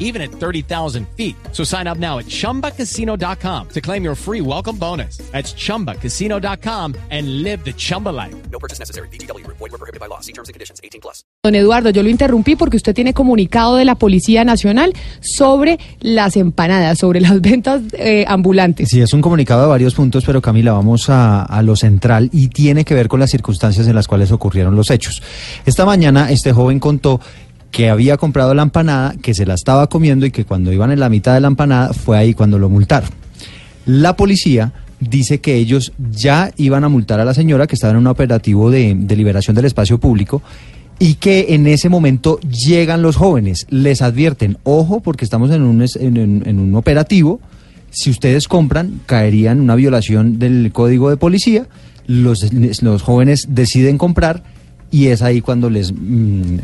even at 30,000 feet. So sign up now at chumbacasino.com to claim your free welcome bonus. That's chumbacasino.com and live the Chumba life. No purchase necessary. BGW. Void were prohibited by law. See terms and conditions. 18 plus. Don Eduardo, yo lo interrumpí porque usted tiene comunicado de la Policía Nacional sobre las empanadas, sobre las ventas eh, ambulantes. Sí, es un comunicado de varios puntos, pero Camila, vamos a, a lo central y tiene que ver con las circunstancias en las cuales ocurrieron los hechos. Esta mañana este joven contó que había comprado la empanada, que se la estaba comiendo y que cuando iban en la mitad de la empanada fue ahí cuando lo multaron. La policía dice que ellos ya iban a multar a la señora que estaba en un operativo de, liberación del espacio público y que en ese momento llegan los jóvenes, les advierten, ojo porque estamos en un, operativo, si ustedes compran caería en una violación del código de policía, los, jóvenes deciden comprar y es ahí cuando les mm,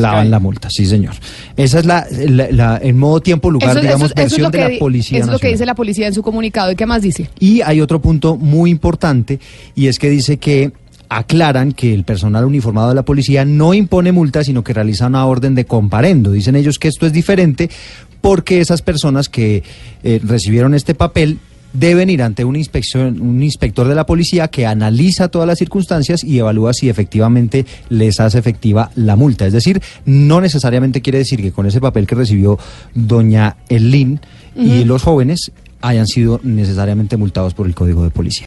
clavan la multa, sí señor. Esa es la, la- la- en modo tiempo, lugar, Eso- digamos, eso- eso es versión de la di- policía. eso es lo que dice la policía en su comunicado. ¿Y qué más dice? Y hay otro punto muy importante y es que dice que aclaran que el personal uniformado de la policía no impone multa, sino que realiza una orden de comparendo. Dicen ellos que esto es diferente porque esas personas que eh, recibieron este papel deben ir ante una inspección, un inspector de la policía que analiza todas las circunstancias y evalúa si efectivamente les hace efectiva la multa. Es decir, no necesariamente quiere decir que con ese papel que recibió doña Elín y los jóvenes hayan sido necesariamente multados por el Código de Policía.